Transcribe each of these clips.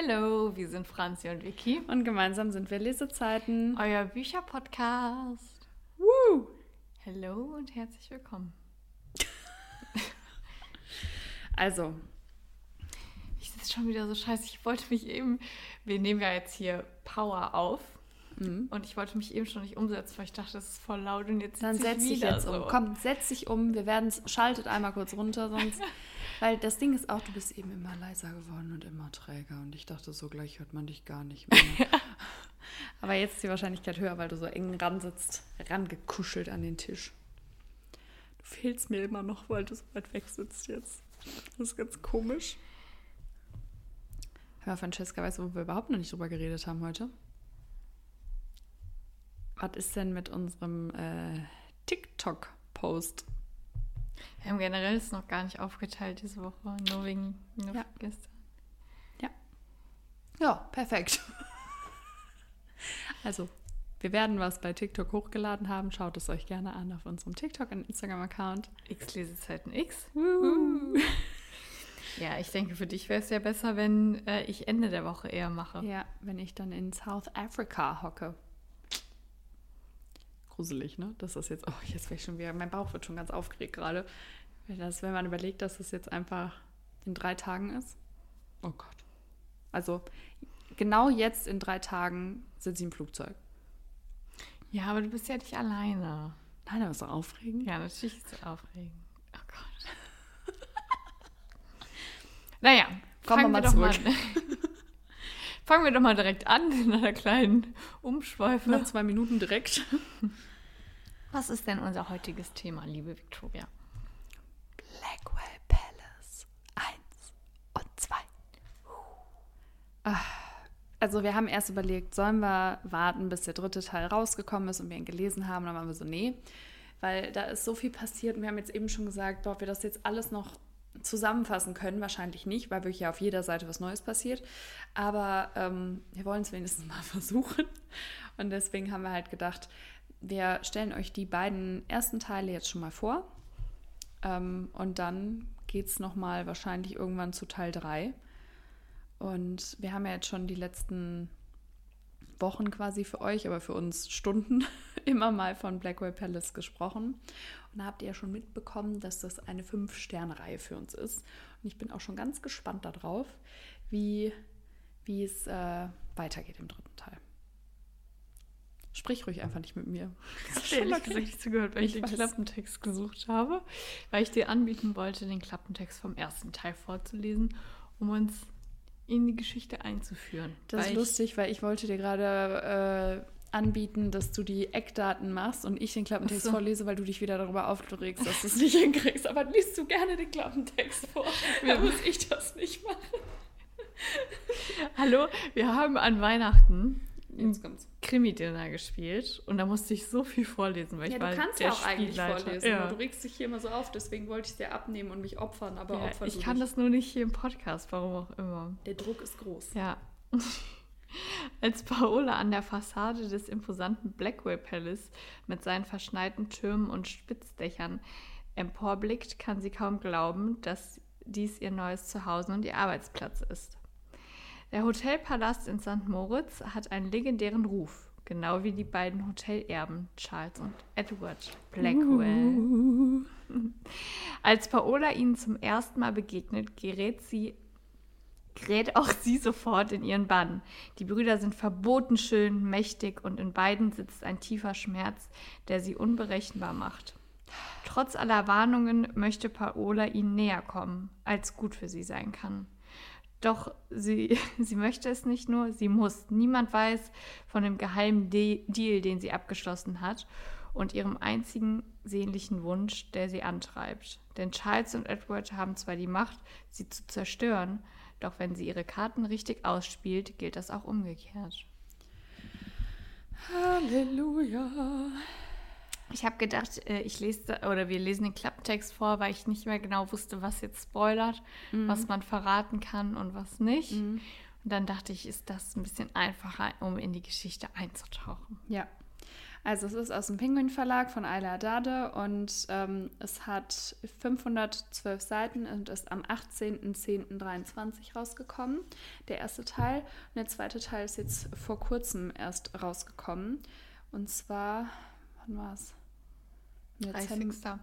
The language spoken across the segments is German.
Hallo, wir sind Franzi und Vicky. Und gemeinsam sind wir Lesezeiten. Euer Bücherpodcast. Woo! Hallo und herzlich willkommen. Also, Ich sitze schon wieder so scheiße. Ich wollte mich eben. Wir nehmen ja jetzt hier Power auf. Mhm. Und ich wollte mich eben schon nicht umsetzen, weil ich dachte, das ist voll laut und jetzt dann setz dich jetzt so. um. Komm, setz dich um. Wir werden schaltet einmal kurz runter, sonst. Weil das Ding ist auch, du bist eben immer leiser geworden und immer träger. Und ich dachte, so gleich hört man dich gar nicht mehr. Aber jetzt ist die Wahrscheinlichkeit höher, weil du so eng ran sitzt, rangekuschelt an den Tisch. Du fehlst mir immer noch, weil du so weit weg sitzt jetzt. Das ist ganz komisch. Hör mal, Francesca, weißt du, wo wir überhaupt noch nicht drüber geredet haben heute? Was ist denn mit unserem äh, TikTok-Post? Wir haben generell es noch gar nicht aufgeteilt diese Woche. Nur wegen nur Ja. gestern. Ja, perfekt. also, wir werden was bei TikTok hochgeladen haben. Schaut es euch gerne an auf unserem TikTok- und Instagram-Account. X-Lesezeiten X. Ja, ich denke, für dich wäre es ja besser, wenn äh, ich Ende der Woche eher mache. Ja, wenn ich dann in South Africa hocke. Gruselig, ne? Das ist jetzt, oh, jetzt wäre ich schon wieder, mein Bauch wird schon ganz aufgeregt gerade. Wenn Das, wenn man überlegt, dass es jetzt einfach in drei Tagen ist. Oh Gott. Also, genau jetzt in drei Tagen sitze ich im Flugzeug. Ja, aber du bist ja nicht alleine. Nein, aber ist doch aufregend. Ja, natürlich ist es aufregend. Oh Gott. naja, Kommen wir mal doch mal, fangen wir doch mal direkt an in einer kleinen Umschweife. Nach zwei Minuten direkt. Was ist denn unser heutiges Thema, liebe Victoria? Blackwell Palace 1 und 2. Also wir haben erst überlegt, sollen wir warten, bis der dritte Teil rausgekommen ist und wir ihn gelesen haben. Dann waren wir so, nee, weil da ist so viel passiert und wir haben jetzt eben schon gesagt, ob wir das jetzt alles noch zusammenfassen können, wahrscheinlich nicht, weil wirklich ja auf jeder Seite was Neues passiert. Aber ähm, wir wollen es wenigstens mal versuchen. Und deswegen haben wir halt gedacht, wir stellen euch die beiden ersten Teile jetzt schon mal vor. Ähm, und dann geht es nochmal wahrscheinlich irgendwann zu Teil 3. Und wir haben ja jetzt schon die letzten Wochen quasi für euch, aber für uns Stunden immer mal von Blackwell Palace gesprochen. Und da habt ihr ja schon mitbekommen, dass das eine Fünf-Sterne-Reihe für uns ist. Und ich bin auch schon ganz gespannt darauf, wie, wie es äh, weitergeht im dritten Teil. Sprich ruhig einfach nicht mit mir. Ich habe ehrlich gesagt nicht zugehört, weil ich, Ich den weiß. Klappentext gesucht habe, weil ich dir anbieten wollte, den Klappentext vom ersten Teil vorzulesen, um uns in die Geschichte einzuführen. Das ist lustig, weil ich wollte dir gerade äh, anbieten, dass du die Eckdaten machst und ich den Klappentext so. vorlese, weil du dich wieder darüber aufregst, dass du es nicht hinkriegst. Aber liest du gerne den Klappentext vor. Dann muss ich das nicht machen. Hallo, wir haben an Weihnachten. Krimi-Dinner gespielt und da musste ich so viel vorlesen, weil Ja, ich du war kannst der ja auch eigentlich vorlesen, Ja. du regst dich hier immer so auf, deswegen wollte ich es dir abnehmen und mich opfern, aber Ja, opfer ich du kann dich. das nur nicht hier im Podcast, warum auch immer. Der Druck ist groß. Ja. Als Paola an der Fassade des imposanten Blackwell Palace mit seinen verschneiten Türmen und Spitzdächern emporblickt, kann sie kaum glauben, dass dies ihr neues Zuhause und ihr Arbeitsplatz ist. Der Hotelpalast in St. Moritz hat einen legendären Ruf, genau wie die beiden Hotelerben Charles und Edward Blackwell. Als Paola ihnen zum ersten Mal begegnet, gerät sie gerät auch sie sofort in ihren Bann. Die Brüder sind verboten schön, mächtig und in beiden sitzt ein tiefer Schmerz, der sie unberechenbar macht. Trotz aller Warnungen möchte Paola ihnen näher kommen, als gut für sie sein kann. Doch sie, sie möchte es nicht nur, sie muss. Niemand weiß von dem geheimen De Deal, den sie abgeschlossen hat und ihrem einzigen sehnlichen Wunsch, der sie antreibt. Denn Charles und Edward haben zwar die Macht, sie zu zerstören, doch wenn sie ihre Karten richtig ausspielt, gilt das auch umgekehrt. Halleluja. Ich habe gedacht, äh, ich lese oder wir lesen den Klappentext vor, weil ich nicht mehr genau wusste, was jetzt spoilert, was man verraten kann und was nicht. Und dann dachte ich, ist das ein bisschen einfacher, um in die Geschichte einzutauchen. Ja. Also es ist aus dem Penguin Verlag von Ayla Dade und ähm, es hat 512 Seiten und ist am 18.10.23 rausgekommen, der erste Teil. Und der zweite Teil ist jetzt vor kurzem erst rausgekommen. Und zwar, wann war es? 30.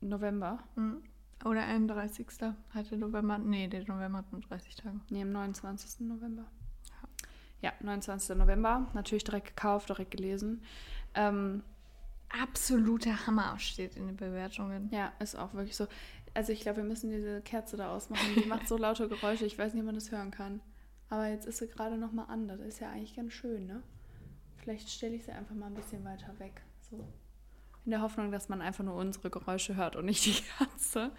November. Mhm. Oder 31. hatte November. Nee, der November hat nur 30 Tage. Nee, am 29. November. Ja, 29. November. Natürlich direkt gekauft, direkt gelesen. Ähm, Absoluter Hammer steht in den Bewertungen. ja, ist auch wirklich so. Also ich glaube, wir müssen diese Kerze da ausmachen. Die macht so laute Geräusche, ich weiß nicht, ob man das hören kann. Aber jetzt ist sie gerade noch mal an. Das ist ja eigentlich ganz schön, ne? Vielleicht stelle ich sie einfach mal ein bisschen weiter weg. So. In der Hoffnung, dass man einfach nur unsere Geräusche hört und nicht die Katze.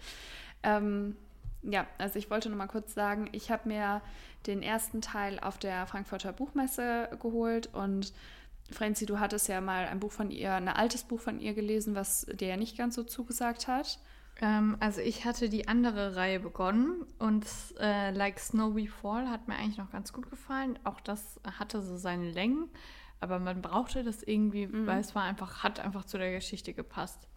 Ähm, ja, also ich wollte noch mal kurz sagen, ich habe mir den ersten Teil auf der Frankfurter Buchmesse geholt und Franzi, du hattest ja mal ein Buch von ihr, ein altes Buch von ihr gelesen, was dir ja nicht ganz so zugesagt hat. Ähm, also ich hatte die andere Reihe begonnen und äh, Like Snow We Fall hat mir eigentlich noch ganz gut gefallen. Auch das hatte so seine Längen, aber man brauchte das irgendwie, Mhm. weil es war einfach, hat einfach zu der Geschichte gepasst.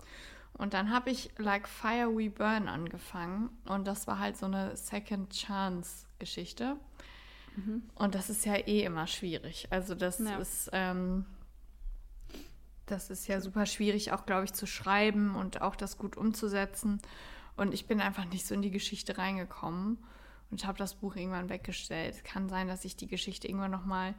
Und dann habe ich Like Fire We Burn angefangen und das war halt so eine Second Chance Geschichte. Und das ist ja eh immer schwierig. Also das Ja. ist, ähm, das ist ja super schwierig, auch glaube ich, zu schreiben und auch das gut umzusetzen. Und ich bin einfach nicht so in die Geschichte reingekommen und habe das Buch irgendwann weggestellt. Es kann sein, dass ich die Geschichte irgendwann nochmal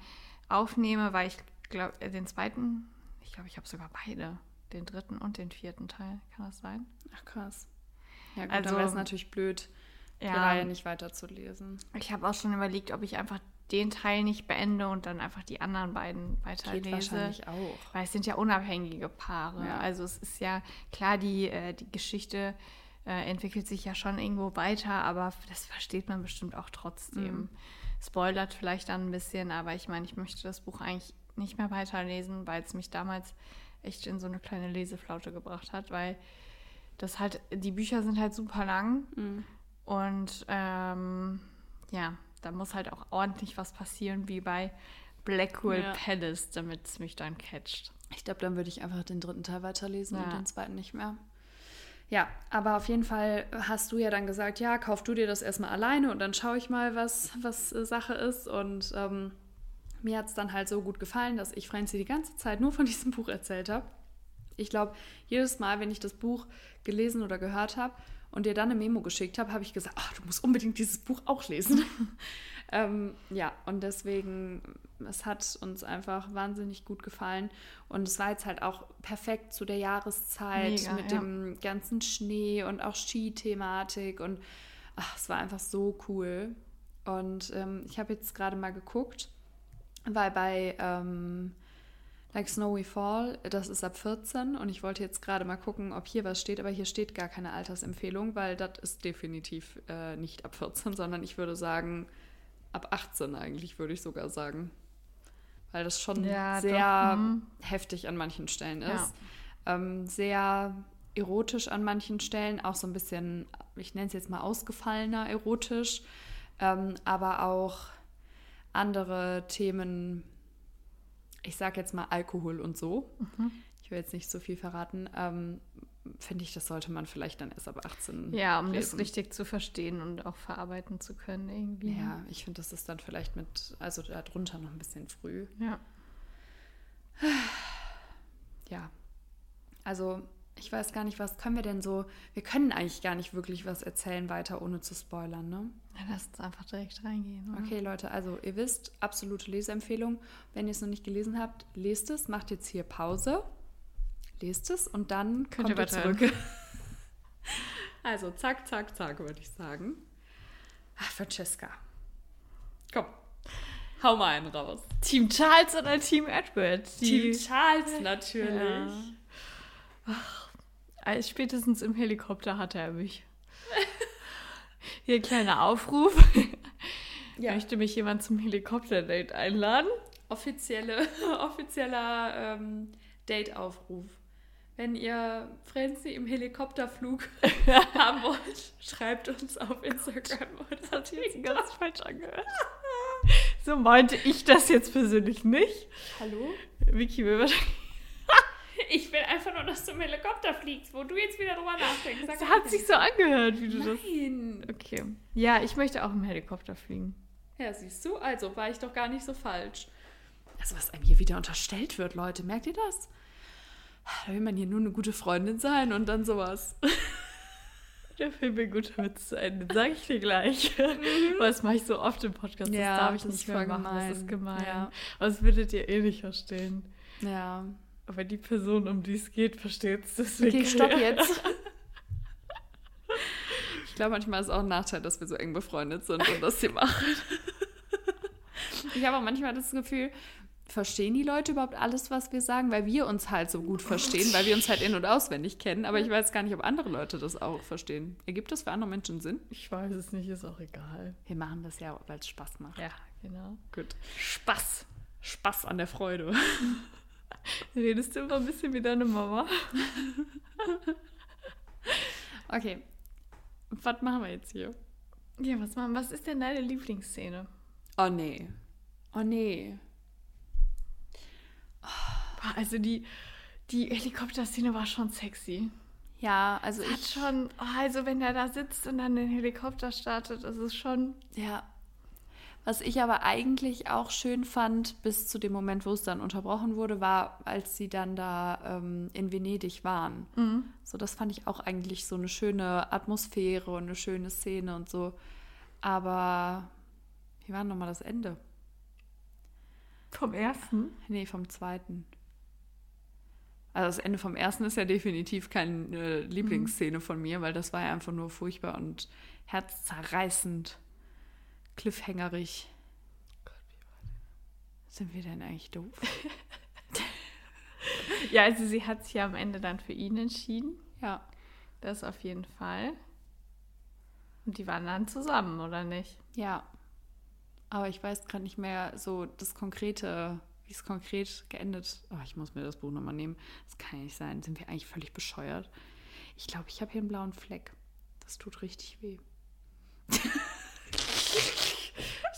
aufnehme, weil ich glaube, den zweiten, ich glaube, ich habe sogar beide, den dritten und den vierten Teil. Kann das sein? Ach krass. Ja, gut, Also- dann wäre es natürlich blöd, die Reihe nicht weiterzulesen. Ich habe auch schon überlegt, ob ich einfach den Teil nicht beende und dann einfach die anderen beiden Geht weiterlese. wahrscheinlich auch. Weil es sind ja unabhängige Paare. Ja. Also es ist ja klar, die, äh, die Geschichte äh, entwickelt sich ja schon irgendwo weiter, aber das versteht man bestimmt auch trotzdem. Mhm. Spoilert vielleicht dann ein bisschen, aber ich meine, ich möchte das Buch eigentlich nicht mehr weiterlesen, weil es mich damals echt in so eine kleine Leseflaute gebracht hat, weil das halt, die Bücher sind halt super lang Mhm. und ähm, ja, da muss halt auch ordentlich was passieren, wie bei Blackwell Ja. Palace, damit es mich dann catcht. Ich glaube, dann würde ich einfach den dritten Teil weiterlesen und Ja. den zweiten nicht mehr. Ja, aber auf jeden Fall hast du ja dann gesagt, ja, kauf du dir das erstmal alleine und dann schaue ich mal, was, was äh, Sache ist. Und ähm, mir hat es dann halt so gut gefallen, dass ich Franzi die ganze Zeit nur von diesem Buch erzählt habe. Ich glaube, jedes Mal, wenn ich das Buch gelesen oder gehört habe und dir dann eine Memo geschickt habe, habe ich gesagt, ach, du musst unbedingt dieses Buch auch lesen. ähm, ja, und deswegen, es hat uns einfach wahnsinnig gut gefallen. Und es war jetzt halt auch perfekt zu der Jahreszeit Mega, mit ja. dem ganzen Schnee und auch Skithematik. Und ach, es war einfach so cool. Und ähm, ich habe jetzt gerade mal geguckt, weil bei ähm, Like Snowy Fall, das ist ab 14 und ich wollte jetzt gerade mal gucken, ob hier was steht, aber hier steht gar keine Altersempfehlung, weil das ist definitiv äh, nicht ab 14, sondern ich würde sagen ab 18 eigentlich, würde ich sogar sagen. Weil das schon Ja, sehr doch, mhm. heftig an manchen Stellen Ja. ist. Ähm, sehr erotisch an manchen Stellen, auch so ein bisschen, ich nenne es jetzt mal ausgefallener erotisch, ähm, aber auch andere Themen, ich sage jetzt mal Alkohol und so. Mhm. Ich will jetzt nicht so viel verraten. Ähm, Finde ich, das sollte man vielleicht dann erst ab 18 Ja, um das lesen. richtig zu verstehen und auch verarbeiten zu können irgendwie. Ja, ich finde, das ist dann vielleicht mit, also darunter noch ein bisschen früh. Ja. Ja. Also, ich weiß gar nicht, was können wir denn so. Wir können eigentlich gar nicht wirklich was erzählen weiter, ohne zu spoilern, ne? Ja, lass uns einfach direkt reingehen. Oder? Okay, Leute, also ihr wisst, absolute Leseempfehlung. Wenn ihr es noch nicht gelesen habt, lest es, macht jetzt hier Pause, lest es und dann Könnt kommt ihr ihr zurück. also zack, zack, zack, würde ich sagen. Ach, Francesca. Komm, hau mal einen raus. Team Charles oder Team Edward? Team Charles natürlich. Als spätestens im Helikopter hatte er mich. Hier ein kleiner Aufruf. Ja. Möchte mich jemand zum Helikopter-Date einladen? Offizielle, offizieller ähm, Date-Aufruf. Wenn ihr Franzi im Helikopterflug haben wollt, schreibt uns auf Instagram oder hat sich jetzt ganz falsch angehört. So meinte ich das jetzt persönlich nicht. Hallo? Vicky will wahrscheinlich. Ich will einfach nur, dass du im Helikopter fliegst, wo du jetzt wieder drüber nachdenkst. Das hat sich so angehört, wie du das. Nein. Okay. Ja, ich möchte auch im Helikopter fliegen. Ja, siehst du, also war ich doch gar nicht so falsch. Also, was einem hier wieder unterstellt wird, Leute, merkt ihr das? Da will man hier nur eine gute Freundin sein und dann sowas. Der Film mir guter Witz zu Ende, sag ich dir gleich. Aber das mache ich so oft im Podcast, das Ja, darf ich das nicht mehr machen, das ist gemein. gemein. Ja. Aber das würdet ihr eh nicht verstehen. Ja. Aber die Person, um die es geht, versteht es deswegen. Okay, stopp jetzt. Ich glaube, manchmal ist es auch ein Nachteil, dass wir so eng befreundet sind und das hier machen. Ich habe auch manchmal das Gefühl, verstehen die Leute überhaupt alles, was wir sagen? Weil wir uns halt so gut verstehen, weil wir uns halt in- und auswendig kennen. Aber ich weiß gar nicht, ob andere Leute das auch verstehen. Ergibt das für andere Menschen Sinn? Ich weiß es nicht, ist auch egal. Wir machen das ja, weil es Spaß macht. Ja, genau. Gut. Spaß. Spaß an der Freude. Redest du immer ein bisschen wie deine Mama? Okay. Was machen wir jetzt hier? Ja, was, machen, was ist denn deine Lieblingsszene? Oh nee. Oh nee. Also die, die Helikopterszene war schon sexy. Ja, also Hat ich. schon, oh, also wenn er da sitzt und dann den Helikopter startet, das ist schon. Ja. Was ich aber eigentlich auch schön fand, bis zu dem Moment, wo es dann unterbrochen wurde, war, als sie dann da ähm, in Venedig waren. So, das fand ich auch eigentlich so eine schöne Atmosphäre und eine schöne Szene und so. Aber wie war nochmal das Ende? Vom ersten? Nee, vom zweiten. Also das Ende vom ersten ist ja definitiv keine Lieblingsszene von mir, weil das war ja einfach nur furchtbar und herzzerreißend, cliffhangerig. Sind wir denn eigentlich doof? Ja, also sie hat sich ja am Ende dann für ihn entschieden. Ja. Das auf jeden Fall. Und die waren dann zusammen, oder nicht? Ja. Aber ich weiß gerade nicht mehr so das Konkrete, wie es konkret geendet. Oh, ich muss mir das Buch nochmal nehmen. Das kann ja nicht sein. Sind wir eigentlich völlig bescheuert? Ich glaube, ich habe hier einen blauen Fleck. Das tut richtig weh.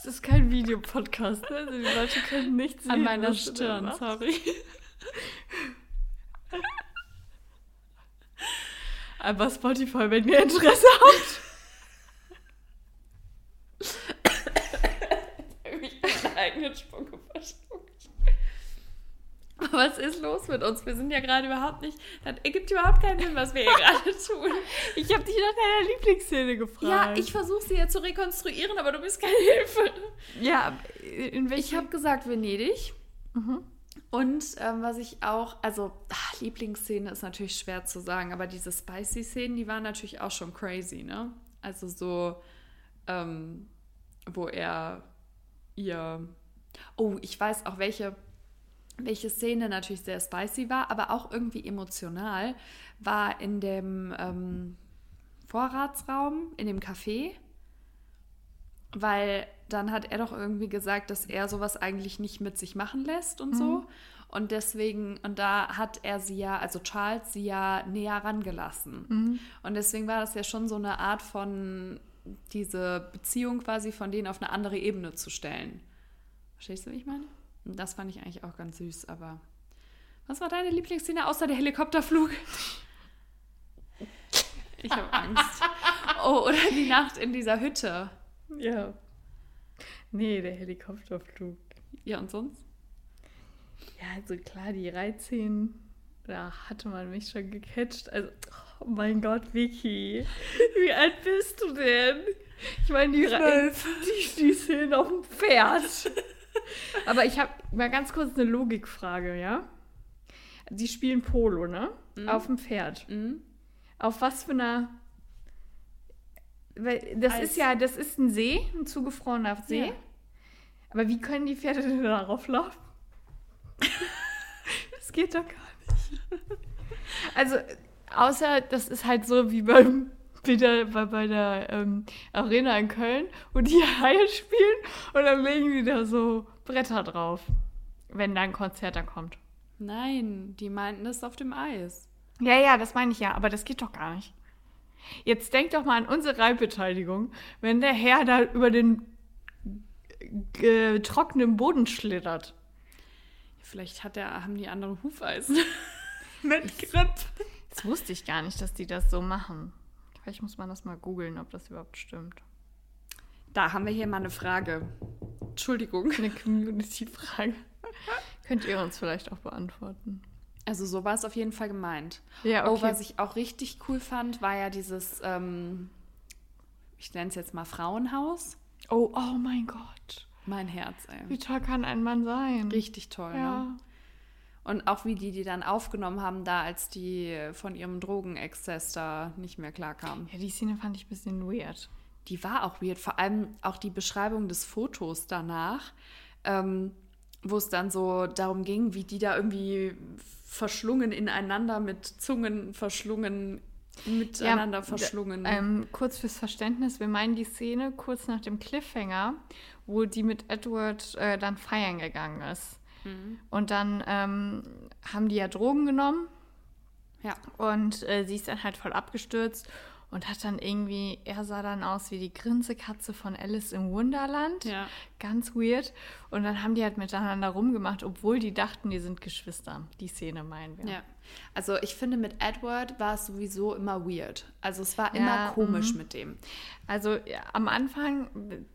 Es ist kein Videopodcast, ne? Also die Leute können nicht sehen. An meiner Stirn, sorry. Aber Spotify, wenn ihr Interesse habt. mich meinen eigenen Spucke verschluckt. Was ist los mit uns? Wir sind ja gerade überhaupt nicht. Das ergibt überhaupt keinen Sinn, was wir hier gerade tun. Ich habe dich nach deiner Lieblingsszene gefragt. Ja, ich versuche sie ja zu rekonstruieren, aber du bist keine Hilfe. Ja, in welchem... Ich habe gesagt Venedig. Und ähm, was ich auch, also ach, Lieblingsszene ist natürlich schwer zu sagen, aber diese Spicy-Szenen, die waren natürlich auch schon crazy, ne? Also so, ähm, wo er ihr, oh, ich weiß auch welche, welche Szene natürlich sehr spicy war, aber auch irgendwie emotional, war in dem ähm, Vorratsraum, in dem Café, weil dann hat er doch irgendwie gesagt, dass er sowas eigentlich nicht mit sich machen lässt und so. Und deswegen, und da hat er sie ja, also Charles sie ja näher rangelassen. Und deswegen war das ja schon so eine Art von diese Beziehung quasi von denen auf eine andere Ebene zu stellen. Verstehst du, wie ich meine? Und das fand ich eigentlich auch ganz süß, aber was war deine Lieblingsszene außer der Helikopterflug? Ich habe Angst. Oh, oder die Nacht in dieser Hütte. Ja. Nee, der Helikopterflug. Ja, und sonst? Ja, also klar, die Reizszenen, da hatte man mich schon gecatcht. Also, oh mein Gott, Vicky, wie alt bist du denn? Ich meine, die, Re- die, die Szenen auf dem Pferd. Aber ich habe mal ganz kurz eine Logikfrage, ja? Die spielen Polo, ne? Auf dem Pferd. Mhm. Auf was für einer. Das Eis. ist ja, das ist ein See, ein zugefrorener See. Ja. Aber wie können die Pferde denn darauf laufen? das geht doch gar nicht. Also, außer das ist halt so wie beim wieder bei, bei der ähm, Arena in Köln, wo die Haie spielen und dann legen die da so Bretter drauf, wenn da ein Konzert da kommt. Nein, die meinten das auf dem Eis. Ja, ja, das meine ich ja, aber das geht doch gar nicht. Jetzt denk doch mal an unsere Reitbeteiligung, wenn der Herr da über den äh, trockenen Boden schlittert. Vielleicht hat der, haben die andere Hufeisen. Mit Grip. Das wusste ich gar nicht, dass die das so machen. Vielleicht muss man das mal googeln, ob das überhaupt stimmt. Da haben wir hier mal eine Frage. Entschuldigung. Eine Community-Frage. Könnt ihr uns vielleicht auch beantworten? Also so war es auf jeden Fall gemeint. Ja, Oh, okay. was ich auch richtig cool fand, war ja dieses, ähm, ich nenne es jetzt mal Frauenhaus. Oh, oh mein Gott. Mein Herz, ey. Wie toll kann ein Mann sein? Richtig toll, Ja. ne? Und auch wie die die dann aufgenommen haben, da als die von ihrem Drogenexzess da nicht mehr klarkamen. Ja, die Szene fand ich ein bisschen weird. Die war auch weird. Vor allem auch die Beschreibung des Fotos danach, ähm, wo es dann so darum ging, wie die da irgendwie verschlungen ineinander mit Zungen verschlungen, miteinander d- verschlungen. Ähm, kurz fürs Verständnis, wir meinen die Szene kurz nach dem Cliffhanger, wo die mit Edward äh, dann feiern gegangen ist. Mhm. Und dann ähm, haben die ja Drogen genommen ja. und äh, sie ist dann halt voll abgestürzt und hat dann irgendwie, er sah dann aus wie die Grinsekatze von Alice im Wunderland. Ja. Ganz weird. Und dann haben die halt miteinander rumgemacht, obwohl die dachten, die sind Geschwister. Die Szene meinen wir. Ja, also ich finde, mit Edward war es sowieso immer weird. Also es war Ja, immer komisch mhm. mit dem. Also ja, am Anfang,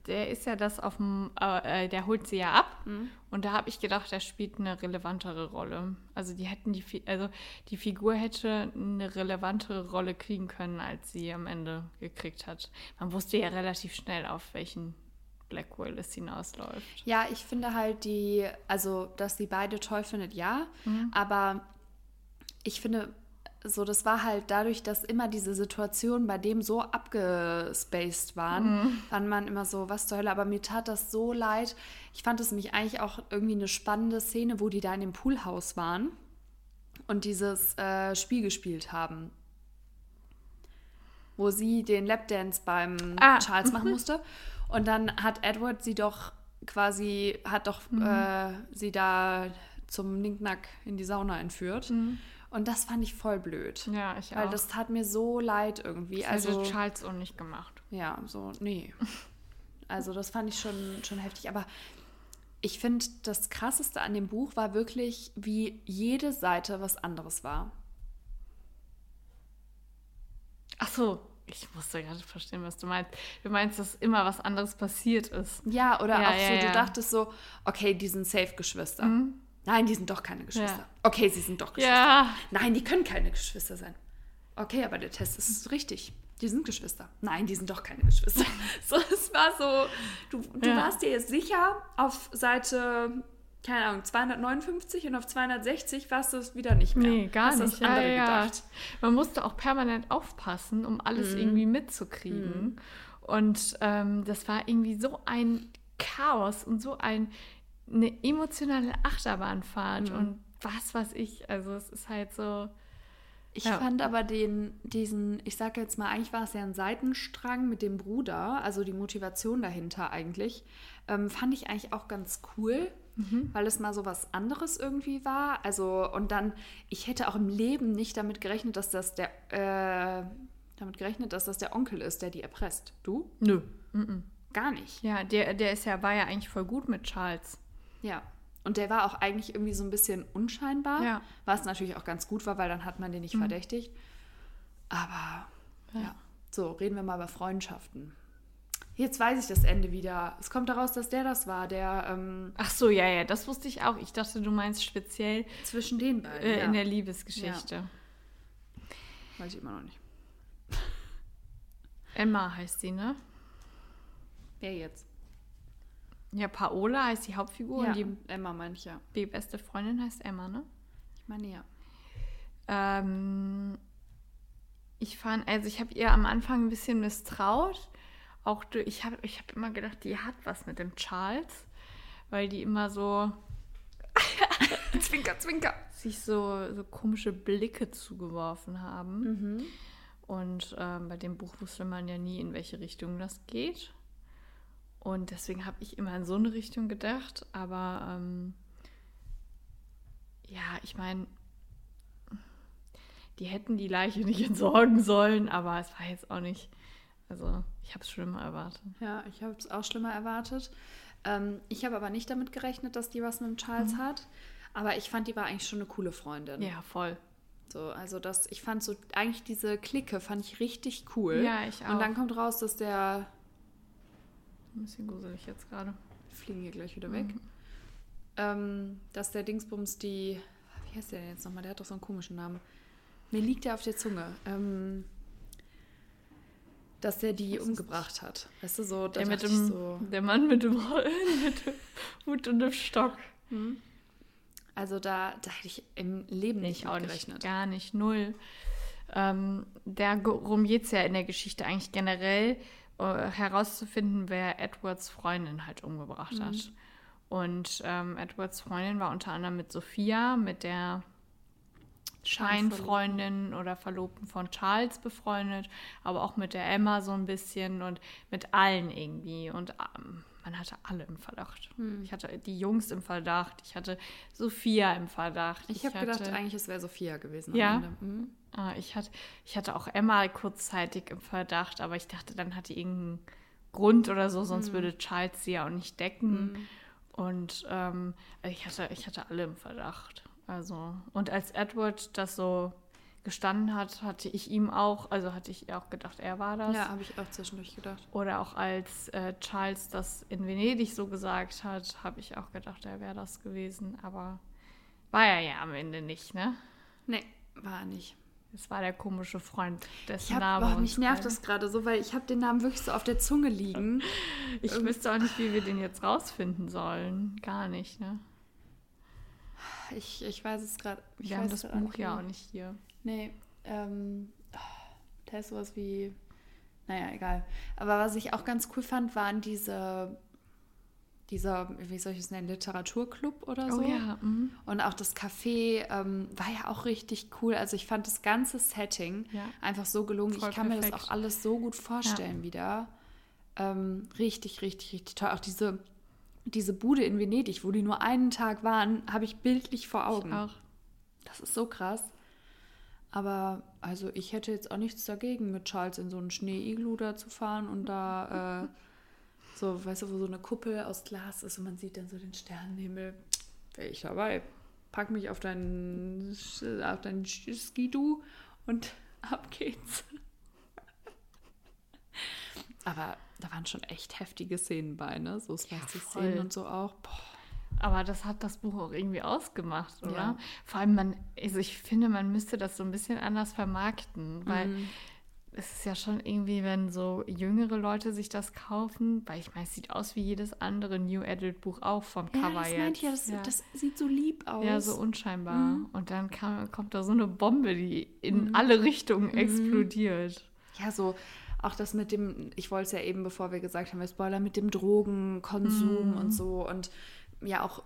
der ist ja das auf dem, äh, äh, der holt sie ja ab. Mhm. Und da habe ich gedacht, der spielt eine relevantere Rolle. Also die hätten die, also die Figur hätte eine relevantere Rolle kriegen können, als sie am Ende gekriegt hat. Man wusste ja relativ schnell, auf welchen Blackwell es hinausläuft. Ja, ich finde halt die, also dass sie beide toll findet, ja. Aber ich finde, so das war halt dadurch, dass immer diese Situationen bei dem so abgespaced waren, waren man immer so, was zur Hölle. Aber mir tat das so leid. Ich fand es nämlich eigentlich auch irgendwie eine spannende Szene, wo die da in dem Poolhaus waren und dieses äh, Spiel gespielt haben. Wo sie den Lapdance beim Ah, Charles machen musste. Und dann hat Edward sie doch quasi, hat doch äh, sie da zum Nicknack in die Sauna entführt. Und das fand ich voll blöd. Ja, ich Weil auch. das tat mir so leid irgendwie. Das Also, hätte Charles auch nicht gemacht. ja, so, nee. Also, das fand ich schon, schon heftig. Aber ich finde, das Krasseste an dem Buch war wirklich, wie jede Seite was anderes war. Ach so, ich musste gerade verstehen, was du meinst. Du meinst, dass immer was anderes passiert ist. Ja, oder Ja, auch so, ja, du ja. dachtest so, okay, die sind safe Geschwister. Nein, die sind doch keine Geschwister. Ja. Okay, sie sind doch Geschwister. Ja, Nein, die können keine Geschwister sein. Okay, aber der Test ist richtig. Die sind Geschwister. Nein, die sind doch keine Geschwister. So, es war so, du, du Ja. warst dir jetzt sicher, auf Seite, keine Ahnung, 259 und auf 260 warst du es wieder nicht mehr. nee, gar Hast nicht. das andere gedacht. Man musste auch permanent aufpassen, um alles irgendwie mitzukriegen. Und ähm, das war irgendwie so ein Chaos und so ein, eine emotionale Achterbahnfahrt und was weiß ich. Also es ist halt so. Ich Ja. fand aber den, diesen, ich sage jetzt mal, eigentlich war es ja ein Seitenstrang mit dem Bruder, also die Motivation dahinter eigentlich, ähm, fand ich eigentlich auch ganz cool, weil es mal so was anderes irgendwie war. Also, und dann, ich hätte auch im Leben nicht damit gerechnet, dass das der, äh, damit gerechnet, dass das der Onkel ist, der die erpresst. Du? Nö. Gar nicht. Ja, der, der ist ja, war ja eigentlich voll gut mit Charles. Ja. Und der war auch eigentlich irgendwie so ein bisschen unscheinbar, Ja. was natürlich auch ganz gut war, weil dann hat man den nicht verdächtigt. Aber ja. so, reden wir mal über Freundschaften. Jetzt weiß ich das Ende wieder. Es kommt daraus, dass der das war, der ähm, Ach so, ja, ja, das wusste ich auch. Ich dachte, du meinst speziell zwischen den beiden. äh, ja. in der Liebesgeschichte. weiß ich immer noch nicht. Emma heißt sie, ne? Wer jetzt? Ja, Paola heißt die Hauptfigur ja, und die, Emma ja. die beste Freundin heißt Emma, ne? Ich meine ja. Ähm, ich fand, also ich habe ihr am Anfang ein bisschen misstraut. Auch du, ich habe ich hab immer gedacht, die hat was mit dem Charles, weil die immer so zwinker, zwinker. sich so, so komische Blicke zugeworfen haben. Und ähm, bei dem Buch wusste man ja nie, in welche Richtung das geht. Und deswegen habe ich immer in so eine Richtung gedacht. Aber ähm, ja, ich meine, die hätten die Leiche nicht entsorgen sollen, aber es war jetzt auch nicht. Also, ich habe es schlimmer erwartet. Ja, ich habe es auch schlimmer erwartet. Ähm, ich habe aber nicht damit gerechnet, dass die was mit dem Charles hat. Aber ich fand, die war eigentlich schon eine coole Freundin. Ja, voll. So, also das, ich fand so, eigentlich diese Clique fand ich richtig cool. Ja, ich auch. Und dann kommt raus, dass der, Ein bisschen gruselig jetzt gerade. wir fliegen hier gleich wieder weg, ähm, dass der Dingsbums die, wie heißt der denn jetzt nochmal? Der hat doch so einen komischen Namen. Mir liegt der auf der Zunge. Ähm, dass der die umgebracht hat. Weißt du, so, da Der, mit dem, so, der Mann mit dem, mit dem Hut und dem Stock. also da, da hätte ich im Leben nicht Ich auch nicht, gar nicht, null. Ähm, darum geht es ja in der Geschichte eigentlich generell, herauszufinden, wer Edwards Freundin halt umgebracht hat. Und ähm, Edwards Freundin war unter anderem mit Sophia, mit der Scheinfreundin oder Verlobten von Charles befreundet, aber auch mit der Emma so ein bisschen und mit allen irgendwie. Und ähm, man hatte alle im Verdacht. Hm. Ich hatte die Jungs im Verdacht, ich hatte Sophia im Verdacht. Ich habe gedacht, eigentlich es wäre Sophia gewesen. Ja? Am Ende. Mhm. Ah, ich, hatte, ich hatte auch Emma kurzzeitig im Verdacht, aber ich dachte, dann hat die irgendeinen Grund oder so, Mhm. sonst würde Charles sie ja auch nicht decken. Und ähm, ich, hatte, ich hatte alle im Verdacht. Also, und als Edward das so gestanden hat, hatte ich ihm auch, also hatte ich auch gedacht, er war das. Ja, habe ich auch zwischendurch gedacht. Oder auch als äh, Charles das in Venedig so gesagt hat, habe ich auch gedacht, er wäre das gewesen. Aber war er ja am Ende nicht, ne? Nee, war er nicht. Es war der komische Freund, dessen Ich hab, Name oh, mich nervt das gerade so, weil ich habe den Namen wirklich so auf der Zunge liegen. Ich wüsste auch nicht, wie wir den jetzt rausfinden sollen. Gar nicht, ne? Ich, ich weiß es gerade. ich Wir haben das Buch ja auch nicht hier. Nee, ähm, oh, da ist sowas wie, naja, egal. Aber was ich auch ganz cool fand, waren diese, dieser, wie soll ich es nennen, Literaturclub oder so. Oh ja, mhm. Und auch das Café ähm, war ja auch richtig cool. Also ich fand das ganze Setting Ja. einfach so gelungen. Voll ich kann mir das perfekt. auch alles so gut vorstellen wieder. Ähm, richtig, richtig, richtig toll. Auch diese, diese Bude in Venedig, wo die nur einen Tag waren, habe ich bildlich vor Augen. Auch. Das ist so krass. Aber also ich hätte jetzt auch nichts dagegen, mit Charles in so einen Schnee-Iglu da zu fahren und da äh, so, weißt du, wo so eine Kuppel aus Glas ist und man sieht dann so den Sternenhimmel. Wäre ich dabei. Pack mich auf deinen, auf deinen Skidu und ab geht's. Aber da waren schon echt heftige Szenen bei, ne? So Slasty-Szenen voll. und so auch. Boah. Aber das hat das Buch auch irgendwie ausgemacht, oder? Ja. Vor allem, man, also ich finde, man müsste das so ein bisschen anders vermarkten, weil Mhm. Es ist ja schon irgendwie, wenn so jüngere Leute sich das kaufen, weil ich meine, es sieht aus wie jedes andere New Adult Buch auch vom Ja, Cover das jetzt. meint ja, das, ja. das sieht so lieb aus. Ja, so unscheinbar. Mhm. Und dann kam, kommt da so eine Bombe, die in alle Richtungen Mhm. explodiert. Ja, so auch das mit dem, ich wollte es ja eben, bevor wir gesagt haben, wir Spoiler, mit dem Drogenkonsum und so und ja auch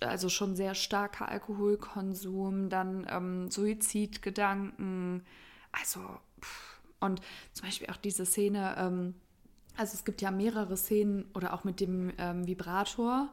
also schon sehr starker Alkoholkonsum, dann ähm, Suizidgedanken, also pff. Und zum Beispiel auch diese Szene, ähm, also es gibt ja mehrere Szenen oder auch mit dem ähm, Vibrator,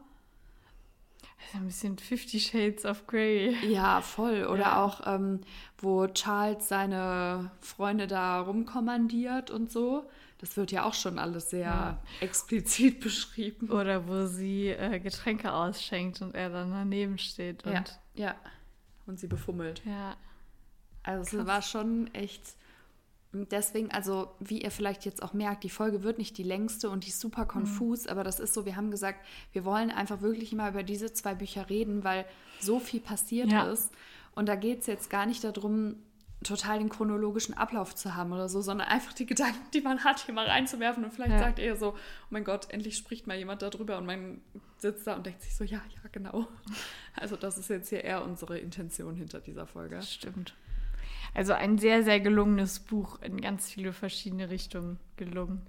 ist ein bisschen Fifty Shades of Grey. Ja, voll. Oder Ja. auch, ähm, wo Charles seine Freunde da rumkommandiert und so. Das wird ja auch schon alles sehr Ja. explizit beschrieben. Oder wo sie äh, Getränke ausschenkt und er dann daneben steht. Und Ja, ja. Und sie befummelt. ja. Also es Krass. war schon echt. Deswegen, also wie ihr vielleicht jetzt auch merkt, die Folge wird nicht die längste und die ist super konfus, aber das ist so, wir haben gesagt, wir wollen einfach wirklich mal über diese zwei Bücher reden, weil so viel passiert Ja. ist. Und da geht es jetzt gar nicht darum, total den chronologischen Ablauf zu haben oder so, sondern einfach die Gedanken, die man hat, hier mal reinzuwerfen. Und vielleicht Ja. sagt ihr so, oh mein Gott, endlich spricht mal jemand darüber und man sitzt da und denkt sich so, ja, ja, genau. Also das ist jetzt hier eher unsere Intention hinter dieser Folge. Stimmt. Also ein sehr, sehr gelungenes Buch in ganz viele verschiedene Richtungen gelungen.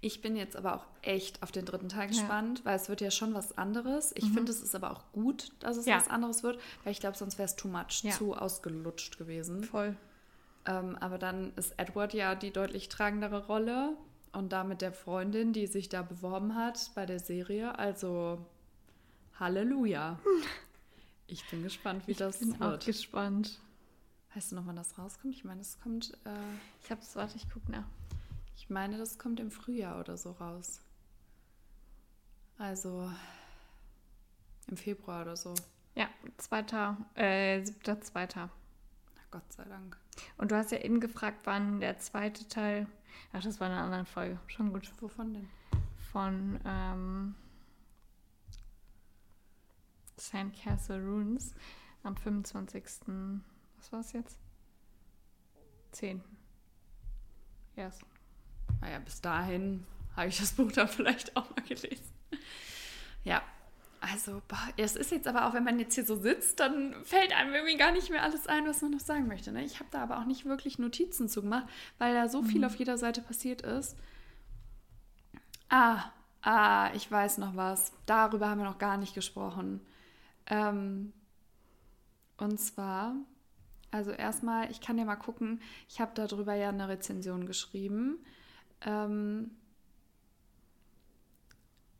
Ich bin jetzt aber auch echt auf den dritten Teil Ja. Mhm. gespannt, weil es wird ja schon was anderes. Ich finde, es ist aber auch gut, dass es Ja. was anderes wird, weil ich glaube, sonst wäre es too much, Ja. zu ausgelutscht gewesen. Voll. Ähm, aber dann ist Edward ja die deutlich tragendere Rolle und damit der Freundin, die sich da beworben hat bei der Serie. Also Halleluja. Ich bin gespannt, wie das Bin auch gespannt. Weißt du noch, wann das rauskommt? Ich meine, es kommt, äh, Ich hab's, warte, ich guck nach. ich meine, das kommt im Frühjahr oder so raus. Also im Februar oder so. Ja, zweiter, äh, siebter, zweiter. Na Gott sei Dank. Und du hast ja eben gefragt, wann der zweite Teil. Ach, das war in einer anderen Folge. Schon gut. Wovon denn? Von ähm, Sandcastle Runes am 25. Was war es jetzt? 10. Yes. Naja, bis dahin habe ich das Buch dann vielleicht auch mal gelesen. Ja, also, boah, es ist jetzt aber auch, wenn man jetzt hier so sitzt, dann fällt einem irgendwie gar nicht mehr alles ein, was man noch sagen möchte. Ne? Ich habe da aber auch nicht wirklich Notizen zu gemacht, weil da so viel mhm. auf jeder Seite passiert ist. Ah, ah, ich weiß noch was. Darüber haben wir noch gar nicht gesprochen. Ähm, und zwar, also erstmal, ich kann ja mal gucken, ich habe darüber ja eine Rezension geschrieben. Ähm,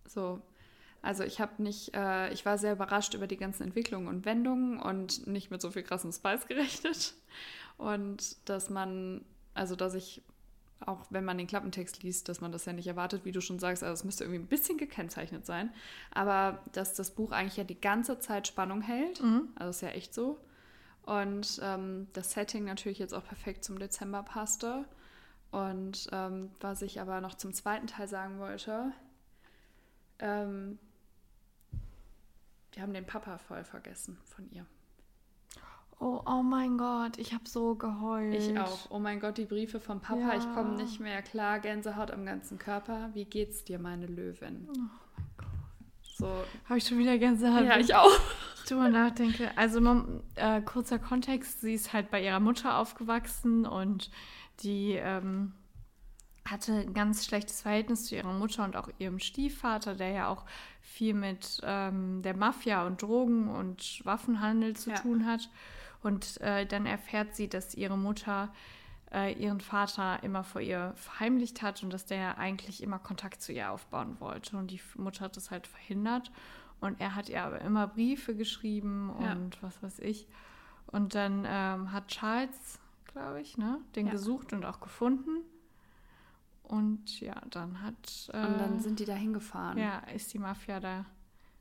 so, also ich habe nicht, äh, ich war sehr überrascht über die ganzen Entwicklungen und Wendungen und nicht mit so viel krassen Spice gerechnet. Und dass man, also dass ich, auch wenn man den Klappentext liest, dass man das ja nicht erwartet, wie du schon sagst, also es müsste irgendwie ein bisschen gekennzeichnet sein. Aber dass das Buch eigentlich ja die ganze Zeit Spannung hält, mhm. also ist ja echt so. Und ähm, das Setting natürlich jetzt auch perfekt zum Dezember passte. Und ähm, was ich aber noch zum zweiten Teil sagen wollte, ähm, wir haben den Papa voll vergessen von ihr. Oh, oh mein Gott, ich habe so geheult. Ich auch. Oh mein Gott, die Briefe vom Papa, ja. ich komme nicht mehr klar, Gänsehaut am ganzen Körper. Wie geht's dir, meine Löwin? Oh mein Gott. So. Habe ich schon wieder Gänsehaut. Ja, ich auch. Ich drüber nachdenke. Also, äh, kurzer Kontext, sie ist halt bei ihrer Mutter aufgewachsen und die ähm, hatte ein ganz schlechtes Verhältnis zu ihrer Mutter und auch ihrem Stiefvater, der ja auch viel mit ähm, der Mafia und Drogen und Waffenhandel zu ja. tun hat. Und äh, dann erfährt sie, dass ihre Mutter äh, ihren Vater immer vor ihr verheimlicht hat und dass der eigentlich immer Kontakt zu ihr aufbauen wollte. Und die Mutter hat das halt verhindert. Und er hat ihr aber immer Briefe geschrieben und ja. was weiß ich. Und dann ähm, hat Charles, glaube ich, ne, den ja. gesucht und auch gefunden. Und ja, dann hat. Äh, und dann sind die da hingefahren. Ja, ist die Mafia da,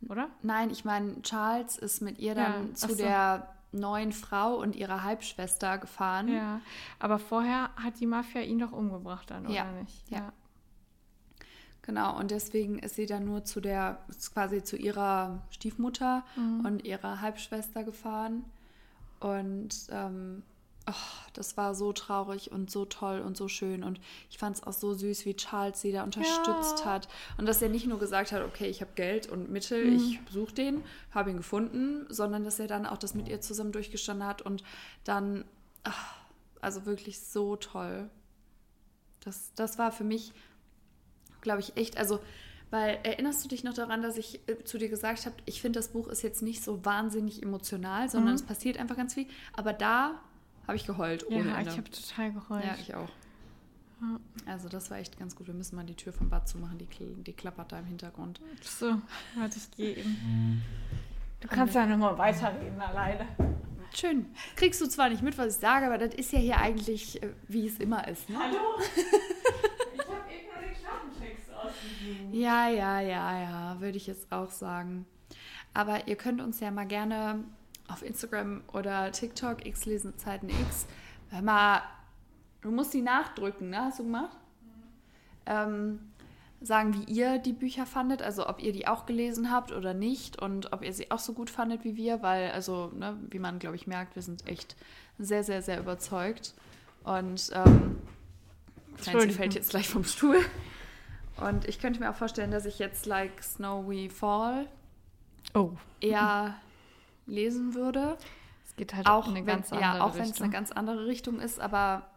oder? Nein, ich meine, Charles ist mit ihr dann ja, zu so. der neuen Frau und ihrer Halbschwester gefahren. Ja, aber vorher hat die Mafia ihn doch umgebracht dann, oder ja. nicht? Ja. ja. Genau, und deswegen ist sie dann nur zu der, quasi zu ihrer Stiefmutter mhm. und ihrer Halbschwester gefahren. Und ähm, oh, das war so traurig und so toll und so schön. Und ich fand es auch so süß, wie Charles sie da unterstützt ja. hat. Und dass er nicht nur gesagt hat, okay, ich habe Geld und Mittel, mhm. ich suche den, habe ihn gefunden, sondern dass er dann auch das mit ihr zusammen durchgestanden hat und dann, ach, also wirklich so toll. Das, das war für mich, glaube ich, echt, also weil erinnerst du dich noch daran, dass ich äh, zu dir gesagt habe, ich finde, das Buch ist jetzt nicht so wahnsinnig emotional, sondern mhm. es passiert einfach ganz viel. Aber da habe ich geheult. Ohne ja, Ende. ich habe total geheult. Ja, ich auch. Also das war echt ganz gut. Wir müssen mal die Tür vom Bad zumachen, die, die klappert da im Hintergrund. So, warte, ich gehe eben. Du kannst ja nochmal weiterreden alleine. Schön. Kriegst du zwar nicht mit, was ich sage, aber das ist ja hier eigentlich, äh, wie es immer ist. Ne? Hallo? ich habe eben nur den Klappentext ausgegeben. Ja, ja, ja, ja, würde ich jetzt auch sagen. Aber ihr könnt uns ja mal gerne auf Instagram oder TikTok, X lesen Zeiten X. Hör mal, du musst die nachdrücken, ne? Hast du gemacht? Mhm. Ähm, sagen, wie ihr die Bücher fandet, also ob ihr die auch gelesen habt oder nicht und ob ihr sie auch so gut fandet wie wir, weil, also, ne, wie man, glaube ich, merkt, wir sind echt sehr, sehr, sehr überzeugt. Und ähm, Franzi fällt jetzt gleich vom Stuhl. Und ich könnte mir auch vorstellen, dass ich jetzt Like Snow We Fall oh. eher lesen würde. Es geht halt auch in eine wenn, ganz andere Ja, auch wenn es eine ganz andere Richtung ist, aber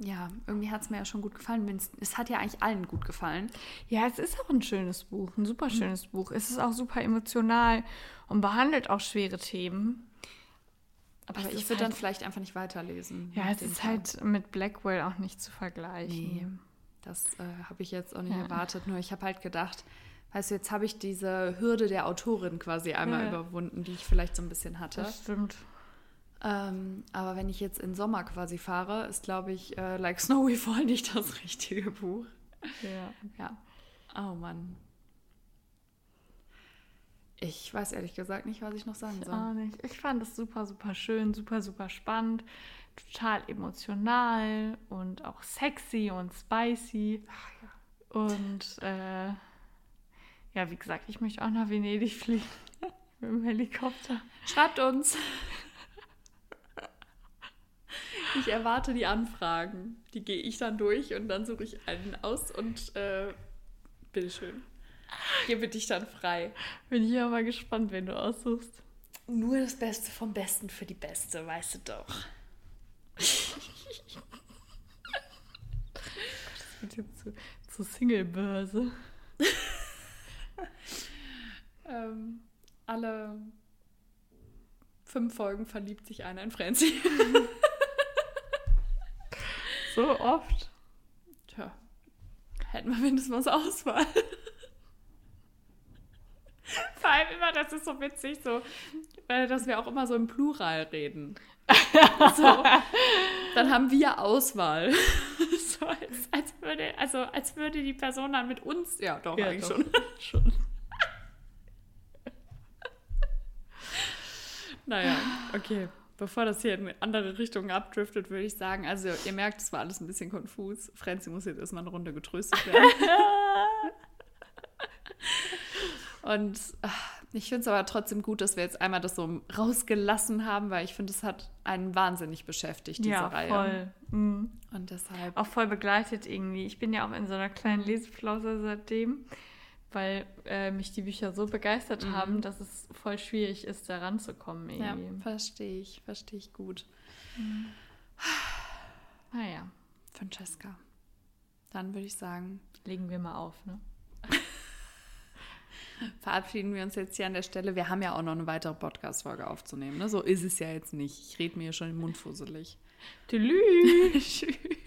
ja, irgendwie hat es mir ja schon gut gefallen. Es hat ja eigentlich allen gut gefallen. Ja, es ist auch ein schönes Buch, ein super schönes mhm. Buch. Es ist auch super emotional und behandelt auch schwere Themen. Aber, Aber ich würde halt, dann vielleicht einfach nicht weiterlesen. Ja, es ist Fall. halt mit Blackwell auch nicht zu vergleichen. Nee, das äh, habe ich jetzt auch nicht ja. erwartet. Nur ich habe halt gedacht, Weißt du, jetzt habe ich diese Hürde der Autorin quasi einmal ja. überwunden, die ich vielleicht so ein bisschen hatte. Das stimmt. Ähm, aber wenn ich jetzt in Sommer quasi fahre, ist, glaube ich, äh, Like Snowy Fall nicht das richtige Buch. Ja. Ja. Oh Mann. Ich weiß ehrlich gesagt nicht, was ich noch sagen soll. Auch nicht. Ich fand es super, super schön, super, super spannend. total emotional und auch sexy und spicy. Und äh, ja, wie gesagt, ich möchte auch nach Venedig fliegen mit dem Helikopter. Schreibt uns. Ich erwarte die Anfragen. Die gehe ich dann durch und dann suche ich einen aus und äh, bitteschön. Gebe dich dann frei. Bin ich aber gespannt, wen du aussuchst. Nur das Beste vom Besten für die Beste, weißt du doch. Das wird jetzt zu, zu Single-Börse. Ähm, alle fünf Folgen verliebt sich einer in Franzi. So oft. Tja, hätten wir mindestens mal Auswahl. Vor allem immer, das ist so witzig, so, äh, dass wir auch immer so im Plural reden. So, dann haben wir Auswahl. So, als, als, würde, also, als würde die Person dann mit uns, ja doch, eigentlich doch. schon. schon. Naja, okay. Bevor das hier in andere Richtungen abdriftet, würde ich sagen, also ihr merkt, es war alles ein bisschen konfus. Franzi muss jetzt erstmal eine Runde getröstet werden. Und ach, ich finde es aber trotzdem gut, dass wir jetzt einmal das so rausgelassen haben, weil ich finde, es hat einen wahnsinnig beschäftigt, diese ja, Reihe. voll. Mhm. Und deshalb. Auch voll begleitet irgendwie. Ich bin ja auch in so einer kleinen Leseflause seitdem, weil äh, mich die Bücher so begeistert Mhm. haben, dass es voll schwierig ist, da ranzukommen Ja, verstehe ich, verstehe ich gut. Naja, Francesca. Dann würde ich sagen, legen wir mal auf, ne? verabschieden wir uns jetzt hier an der Stelle. Wir haben ja auch noch eine weitere Podcast-Folge aufzunehmen. Ne? So ist es ja jetzt nicht. Ich rede mir schon im Mund fusselig. Tschüss.